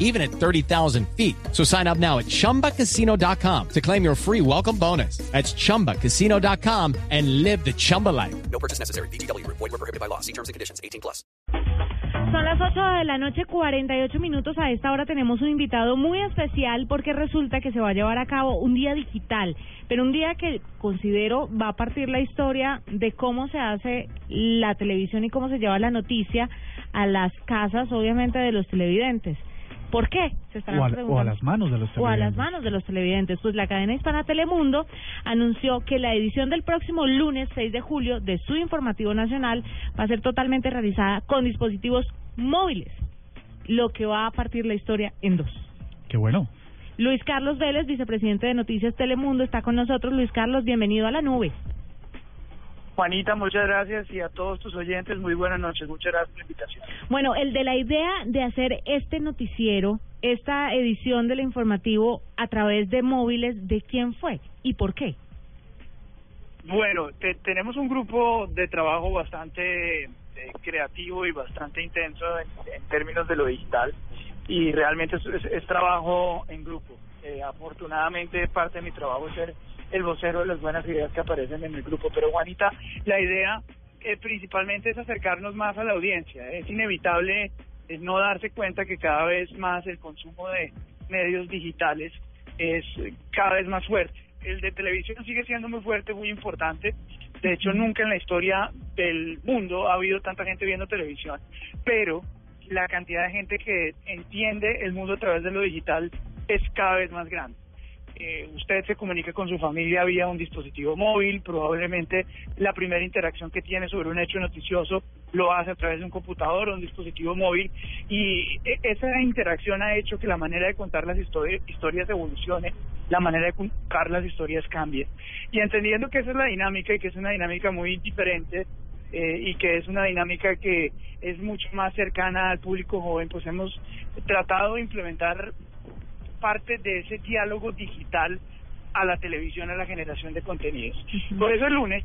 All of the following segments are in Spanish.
even at 30,000 feet. So sign up now at chumbacasino.com to claim your free welcome bonus. That's chumbacasino.com and live the Chumba life. No purchase necessary. BGW. Void were prohibited by law. See terms and conditions. 18 plus. Son las 8 de la noche, 48 minutos. A esta hora tenemos un invitado muy especial porque resulta que se va a llevar a cabo un día digital, pero un día que considero va a partir la historia de cómo se hace la televisión y cómo se lleva la noticia a las casas, obviamente, de los televidentes. ¿Por qué? Se estarán O a, o a las manos de los o a las televidentes. manos de los televidentes. Pues la cadena hispana Telemundo anunció que la edición del próximo lunes 6 de julio de su informativo nacional va a ser totalmente realizada con dispositivos móviles, lo que va a partir la historia en dos. Qué bueno. Luis Carlos Vélez, vicepresidente de Noticias Telemundo, está con nosotros. Luis Carlos, bienvenido a la nube. Juanita, muchas gracias y a todos tus oyentes, muy buenas noches. Muchas gracias por la invitación. Bueno, el de la idea de hacer este noticiero, esta edición del informativo a través de móviles, ¿de quién fue y por qué? Bueno, te- tenemos un grupo de trabajo bastante eh, creativo y bastante intenso en, en términos de lo digital y realmente es, es- es trabajo en grupo. Eh, afortunadamente parte de mi trabajo es ser el vocero de las buenas ideas que aparecen en el grupo. Pero Juanita, la idea eh, principalmente es acercarnos más a la audiencia. Es inevitable no darse cuenta que cada vez más el consumo de medios digitales es eh, cada vez más fuerte. El de televisión sigue siendo muy fuerte, muy importante. De hecho, nunca en la historia del mundo ha habido tanta gente viendo televisión, pero la cantidad de gente que entiende el mundo a través de lo digital es cada vez más grande. Eh, usted se comunica con su familia vía un dispositivo móvil, probablemente la primera interacción que tiene sobre un hecho noticioso lo hace a través de un computador o un dispositivo móvil y e- esa interacción ha hecho que la manera de contar las histori- historias evolucione, la manera de contar las historias cambie. Y entendiendo que esa es la dinámica y que es una dinámica muy diferente eh, y que es una dinámica que es mucho más cercana al público joven, pues hemos tratado de implementar parte de ese diálogo digital a la televisión, a la generación de contenidos. Por eso el lunes,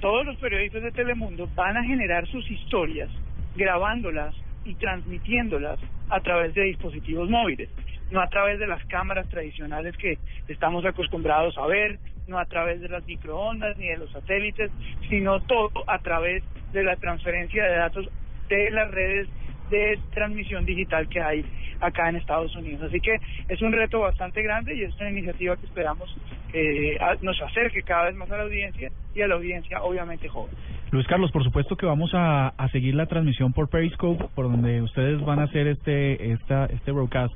todos los periodistas de Telemundo van a generar sus historias, grabándolas y transmitiéndolas a través de dispositivos móviles, no a través de las cámaras tradicionales que estamos acostumbrados a ver, no a través de las microondas ni de los satélites, sino todo a través de la transferencia de datos de las redes de transmisión digital que hay acá en Estados Unidos. Así que es un reto bastante grande y es una iniciativa que esperamos eh, nos acerque cada vez más a la audiencia y a la audiencia obviamente joven. Luis Carlos, por supuesto que vamos a, a seguir la transmisión por Periscope, por donde ustedes van a hacer este esta, este broadcast.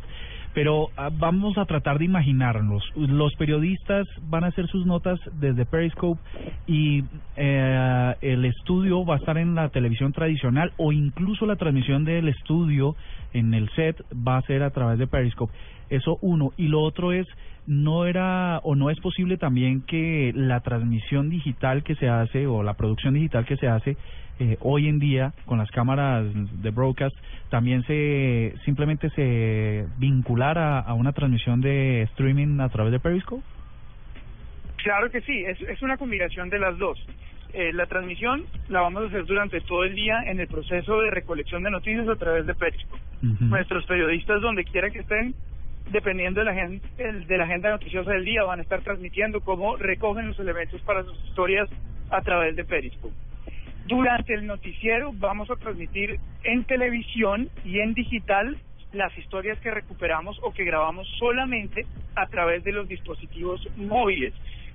Pero ah, vamos a tratar de imaginarnos. Los periodistas van a hacer sus notas desde Periscope y eh, el estudio va a estar en la televisión tradicional o incluso la transmisión del estudio en el set va a ser a través de Periscope. Eso uno. Y lo otro es, no era o no es posible también que la transmisión digital que se hace o la producción digital que se hace eh, hoy en día con las cámaras de broadcast también se simplemente se vinculara a una transmisión de streaming a través de Periscope. Claro que sí, es, es una combinación de las dos. Eh, la transmisión la vamos a hacer durante todo el día en el proceso de recolección de noticias a través de Periscope. Nuestros periodistas, donde quiera que estén, dependiendo de la, gen- el- de la agenda noticiosa del día, van a estar transmitiendo cómo recogen los elementos para sus historias a través de Periscope. Durante el noticiero vamos a transmitir en televisión y en digital las historias que recuperamos o que grabamos solamente a través de los dispositivos móviles.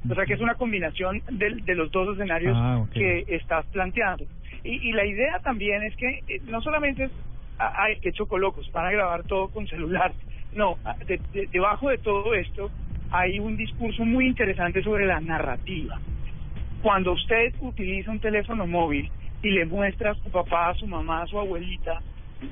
O sea que es una combinación de, de los dos escenarios Ah, que estás planteando. Y, y la idea también es que eh, no solamente es, ah, ay, qué chocolocos, van a grabar todo con celular. No, ah, de- de- debajo de todo esto hay un discurso muy interesante sobre la narrativa. Cuando usted utiliza un teléfono móvil y le muestra a su papá, a su mamá, a su abuelita,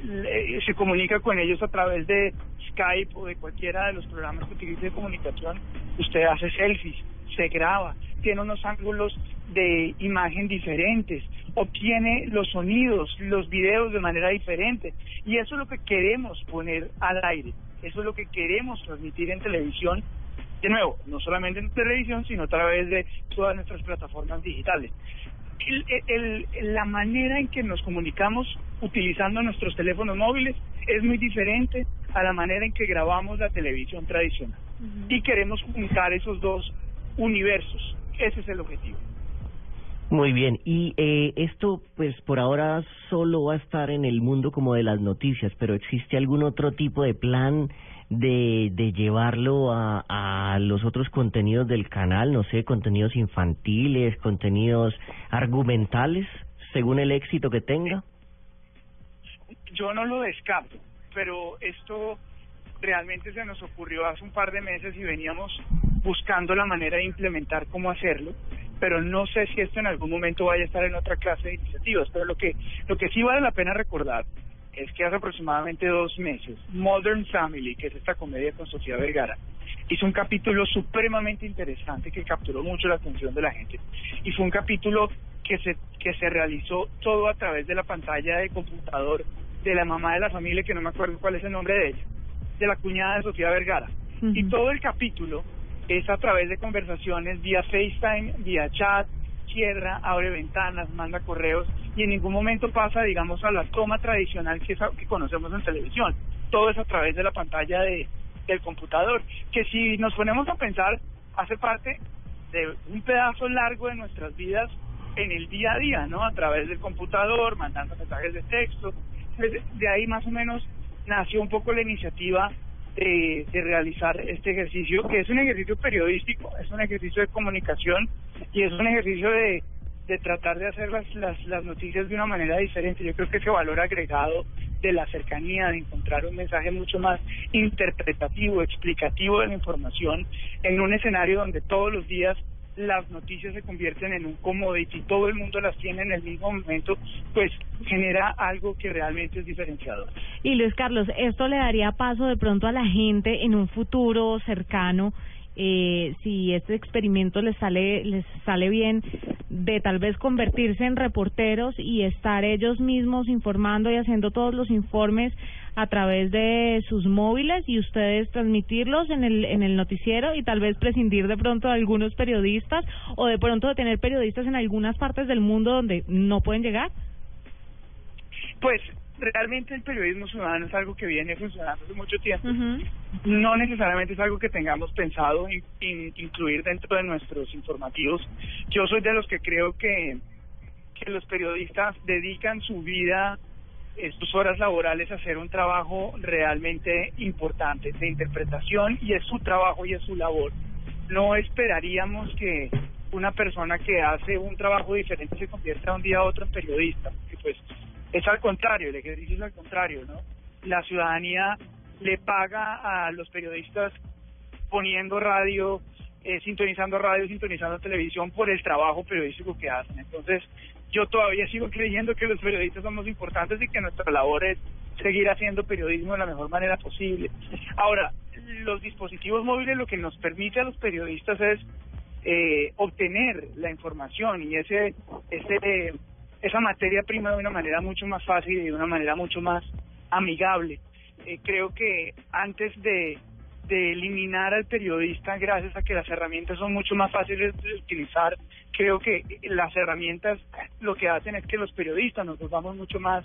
le- se comunica con ellos a través de Skype o de cualquiera de los programas que utilice de comunicación, usted hace selfies, se graba, tiene unos ángulos de imagen diferentes, obtiene los sonidos, los videos de manera diferente. Y eso es lo que queremos poner al aire, eso es lo que queremos transmitir en televisión. De nuevo, no solamente en televisión, sino a través de todas nuestras plataformas digitales. El, el, la manera en que nos comunicamos utilizando nuestros teléfonos móviles es muy diferente a la manera en que grabamos la televisión tradicional. Y queremos juntar esos dos universos. Ese es el objetivo. Muy bien, y eh, esto pues por ahora solo va a estar en el mundo como de las noticias, pero ¿existe algún otro tipo de plan de, de llevarlo a, a los otros contenidos del canal? No sé, contenidos infantiles, contenidos argumentales, según el éxito que tenga. Yo no lo descarto, pero esto realmente se nos ocurrió hace un par de meses y veníamos buscando la manera de implementar cómo hacerlo pero no sé si esto en algún momento vaya a estar en otra clase de iniciativas. Pero lo que, lo que sí vale la pena recordar es que hace aproximadamente dos meses, Modern Family, que es esta comedia con Sofía Vergara, hizo un capítulo supremamente interesante que capturó mucho la atención de la gente. Y fue un capítulo que se, que se realizó todo a través de la pantalla de computador de la mamá de la familia, que no me acuerdo cuál es el nombre de ella, de la cuñada de Sofía Vergara. Y todo el capítulo es a través de conversaciones vía FaceTime, vía chat, cierra, abre ventanas, manda correos y en ningún momento pasa, digamos, a la toma tradicional que, que conocemos en televisión. Todo es a través de la pantalla de, del computador, que si nos ponemos a pensar, hace parte de un pedazo largo de nuestras vidas en el día a día, ¿no? A través del computador, mandando mensajes de texto. De ahí más o menos nació un poco la iniciativa de, de, realizar este ejercicio, que es un ejercicio periodístico, es un ejercicio de comunicación y es un ejercicio de, de tratar de hacer las, las, las noticias de una manera diferente. Yo creo que ese valor agregado de la cercanía, de encontrar un mensaje mucho más interpretativo, explicativo de la información en un escenario donde todos los días las noticias se convierten en un commodity, todo el mundo las tiene en el mismo momento, pues genera algo que realmente es diferenciador. Y Luis Carlos, ¿esto le daría paso de pronto a la gente en un futuro cercano? Eh, si este experimento les sale les sale bien de tal vez convertirse en reporteros y estar ellos mismos informando y haciendo todos los informes a través de sus móviles y ustedes transmitirlos en el en el noticiero y tal vez prescindir de pronto de algunos periodistas o de pronto de tener periodistas en algunas partes del mundo donde no pueden llegar? Pues realmente el periodismo ciudadano es algo que viene funcionando hace mucho tiempo. No necesariamente es algo que tengamos pensado in, incluir dentro de nuestros informativos. Yo soy de los que creo que, que los periodistas dedican su vida, sus horas laborales hacer un trabajo realmente importante de interpretación y es su trabajo y es su labor. No esperaríamos que una persona que hace un trabajo diferente se convierta un día a otro en periodista, porque pues es al contrario, el ejercicio es al contrario, ¿no? La ciudadanía le paga a los periodistas poniendo radio, eh, sintonizando radio, sintonizando televisión por el trabajo periodístico que hacen. Entonces, yo todavía sigo creyendo que los periodistas somos importantes y que nuestra labor es seguir haciendo periodismo de la mejor manera posible. Ahora, los dispositivos móviles lo que nos permite a los periodistas es eh, obtener la información y ese ese esa materia prima de una manera mucho más fácil y de una manera mucho más amigable. Eh, creo que antes de, de eliminar al periodista, gracias a que las herramientas son mucho más fáciles de utilizar, creo que las herramientas lo que hacen es que los periodistas nos volvamos mucho más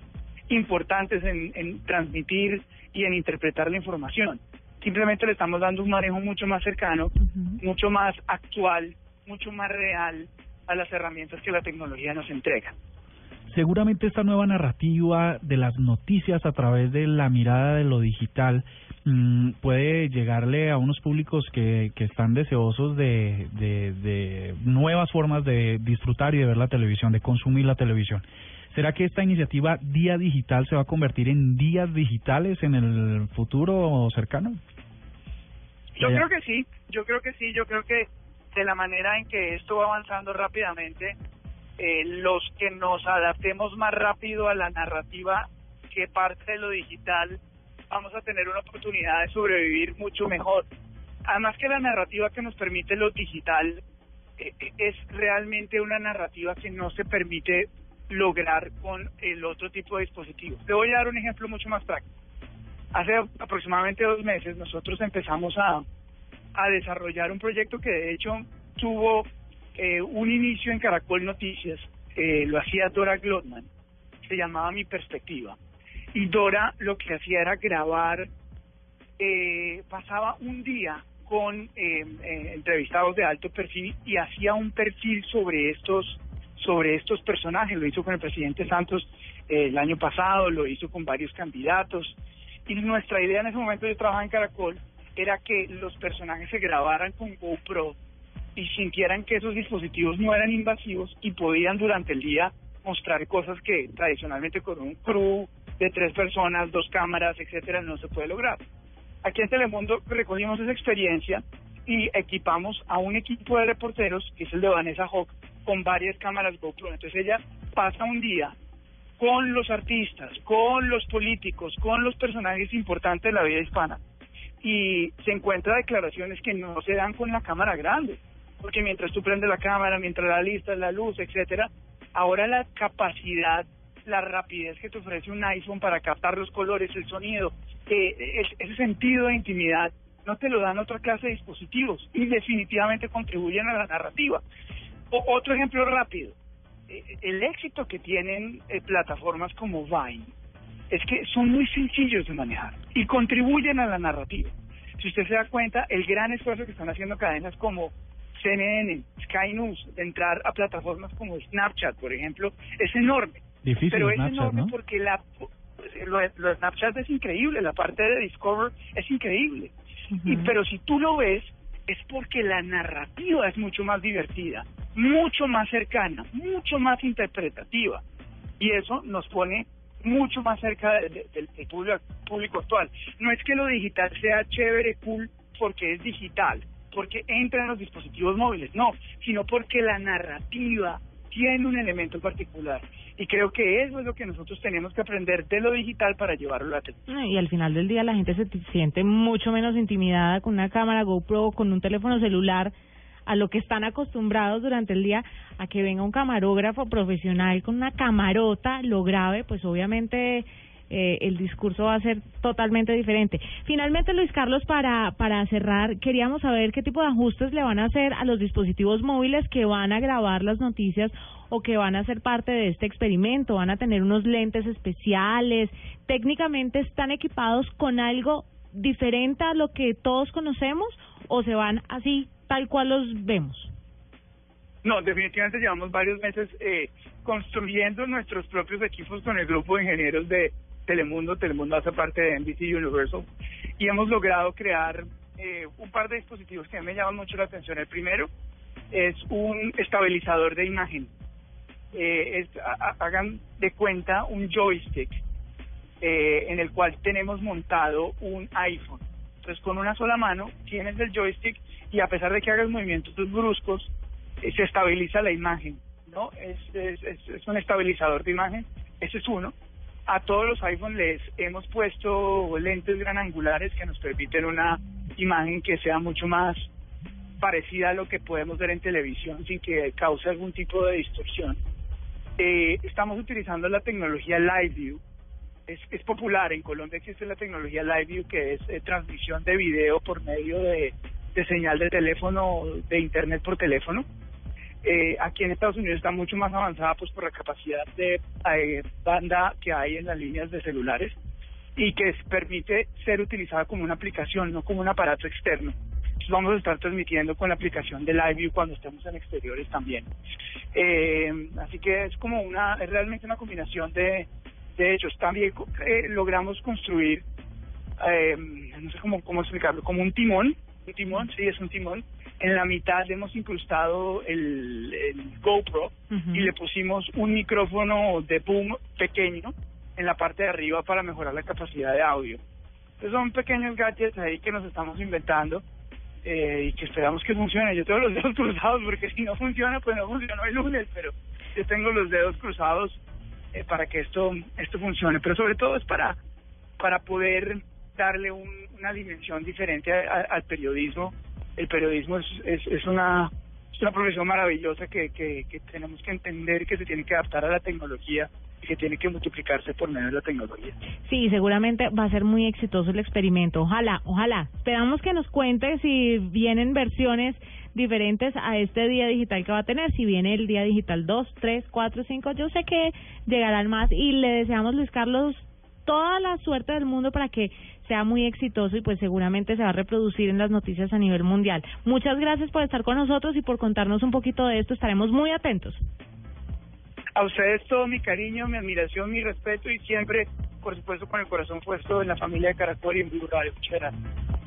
importantes en, en transmitir y en interpretar la información. Simplemente le estamos dando un manejo mucho más cercano, mucho más actual, mucho más real a las herramientas que la tecnología nos entrega. Seguramente esta nueva narrativa de las noticias a través de la mirada de lo digital mm, puede llegarle a unos públicos que, que están deseosos de, de, de nuevas formas de disfrutar y de ver la televisión, de consumir la televisión. ¿Será que esta iniciativa Día Digital se va a convertir en días digitales en el futuro cercano? Yo creo que sí, yo creo que sí, yo creo que de la manera en que esto va avanzando rápidamente, eh, los que nos adaptemos más rápido a la narrativa que parte de lo digital, vamos a tener una oportunidad de sobrevivir mucho mejor. Además que la narrativa que nos permite lo digital eh, eh, es realmente una narrativa que no se permite lograr con el otro tipo de dispositivos. Te voy a dar un ejemplo mucho más práctico. Hace aproximadamente dos meses nosotros empezamos a, a desarrollar un proyecto que de hecho tuvo eh, un inicio en Caracol Noticias, eh, lo hacía Dora Glotman, se llamaba Mi Perspectiva. Y Dora lo que hacía era grabar, eh, pasaba un día con eh, eh, entrevistados de alto perfil y hacía un perfil sobre estos sobre estos personajes. Lo hizo con el presidente Santos el año pasado, lo hizo con varios candidatos. Y nuestra idea en ese momento, yo trabajaba en Caracol, era que los personajes se grabaran con GoPro y sintieran que esos dispositivos no eran invasivos y podían durante el día mostrar cosas que tradicionalmente con un crew de tres personas, dos cámaras, etcétera, no se puede lograr. Aquí en Telemundo recogimos esa experiencia y equipamos a un equipo de reporteros, que es el de Vanessa Hawk, con varias cámaras GoPro. Entonces ella pasa un día con los artistas, con los políticos, con los personajes importantes de la vida hispana y se encuentra declaraciones que no se dan con la cámara grande, porque mientras tú prendes la cámara, mientras la lista, la luz, etcétera, ahora la capacidad, la rapidez que te ofrece un iPhone para captar los colores, el sonido, eh, ese sentido de intimidad no te lo dan otra clase de dispositivos y definitivamente contribuyen a la narrativa. O, otro ejemplo rápido, eh, el éxito que tienen eh, plataformas como Vine es que son muy sencillos de manejar y contribuyen a la narrativa. Si usted se da cuenta, el gran esfuerzo que están haciendo cadenas como CNN, Sky News, de entrar a plataformas como Snapchat, por ejemplo, es enorme. Difícil Pero es Snapchat, enorme ¿no? porque la lo, de- lo de Snapchat es increíble, la parte de Discover es increíble. y, pero si tú lo ves, es porque la narrativa es mucho más divertida, mucho más cercana, mucho más interpretativa. Y eso nos pone mucho más cerca de- de- del, del público, público actual. No es que lo digital sea chévere, cool, porque es digital, porque entra en los dispositivos móviles, no, sino porque la narrativa tiene un elemento particular. Y creo que eso es lo que nosotros tenemos que aprender de lo digital para llevarlo a la televisión. Y al final del día la gente se siente mucho menos intimidada con una cámara GoPro, con un teléfono celular, a lo que están acostumbrados durante el día, a que venga un camarógrafo profesional con una camarota, lo grave, pues obviamente eh, el discurso va a ser totalmente diferente. Finalmente, Luis Carlos, para, para cerrar, queríamos saber qué tipo de ajustes le van a hacer a los dispositivos móviles que van a grabar las noticias o que van a ser parte de este experimento. Van a tener unos lentes especiales. Técnicamente están equipados con algo diferente a lo que todos conocemos o se van así tal cual los vemos. No, definitivamente llevamos varios meses eh, construyendo nuestros propios equipos con el grupo de ingenieros de Telemundo. Telemundo hace parte de NBC Universal y hemos logrado crear eh, un par de dispositivos que a mí me llaman mucho la atención. El primero es un estabilizador de imagen. Eh, es- ha- ha- hagan de cuenta un joystick eh, en el cual tenemos montado un iPhone. Entonces, con una sola mano tienes el joystick y a pesar de que hagas movimientos bruscos, eh, se estabiliza la imagen, ¿no? Es, es, es un estabilizador de imagen, ese es uno. A todos los iPhone les hemos puesto lentes gran angulares que nos permiten una imagen que sea mucho más parecida a lo que podemos ver en televisión sin que cause algún tipo de distorsión. Eh, estamos utilizando la tecnología Live View. Es, popular, en Colombia existe la tecnología Live View que es eh, transmisión de video por medio de, de señal de teléfono, de internet por teléfono. Eh, aquí en Estados Unidos está mucho más avanzada pues por la capacidad de eh, banda que hay en las líneas de celulares y que permite ser utilizada como una aplicación, no como un aparato externo. Entonces vamos a estar transmitiendo con la aplicación de LiveView cuando estemos en exteriores también. Eh, así que es como una, es realmente una combinación de, de hechos. También eh, logramos construir, eh, no sé cómo, cómo explicarlo, como un timón, un timón, sí, es un timón. En la mitad hemos incrustado el, el GoPro Ujú. y le pusimos un micrófono de boom pequeño en la parte de arriba para mejorar la capacidad de audio. Entonces son pequeños gadgets ahí que nos estamos inventando eh, y que esperamos que funcione. Yo tengo los dedos cruzados porque si no funciona, pues no funcionó el lunes, pero yo tengo los dedos cruzados eh, para que esto esto funcione. Pero sobre todo es para para poder darle un- una dimensión diferente a- a- al periodismo. El periodismo es, es, es una es una profesión maravillosa que, que, que tenemos que entender que se tiene que adaptar a la tecnología y que tiene que multiplicarse por medio de la tecnología. Sí, seguramente va a ser muy exitoso el experimento. Ojalá, ojalá. Esperamos que nos cuente si vienen versiones diferentes a este día digital que va a tener. Si viene el día digital 2, 3, 4, 5, yo sé que llegarán más y le deseamos, Luis Carlos, toda la suerte del mundo para que sea muy exitoso y pues seguramente se va a reproducir en las noticias a nivel mundial. Muchas gracias por estar con nosotros y por contarnos un poquito de esto. Estaremos muy atentos. A ustedes todo mi cariño, mi admiración, mi respeto y siempre, por supuesto, con el corazón puesto en la familia de Caracol y en Blue. Muchas gracias.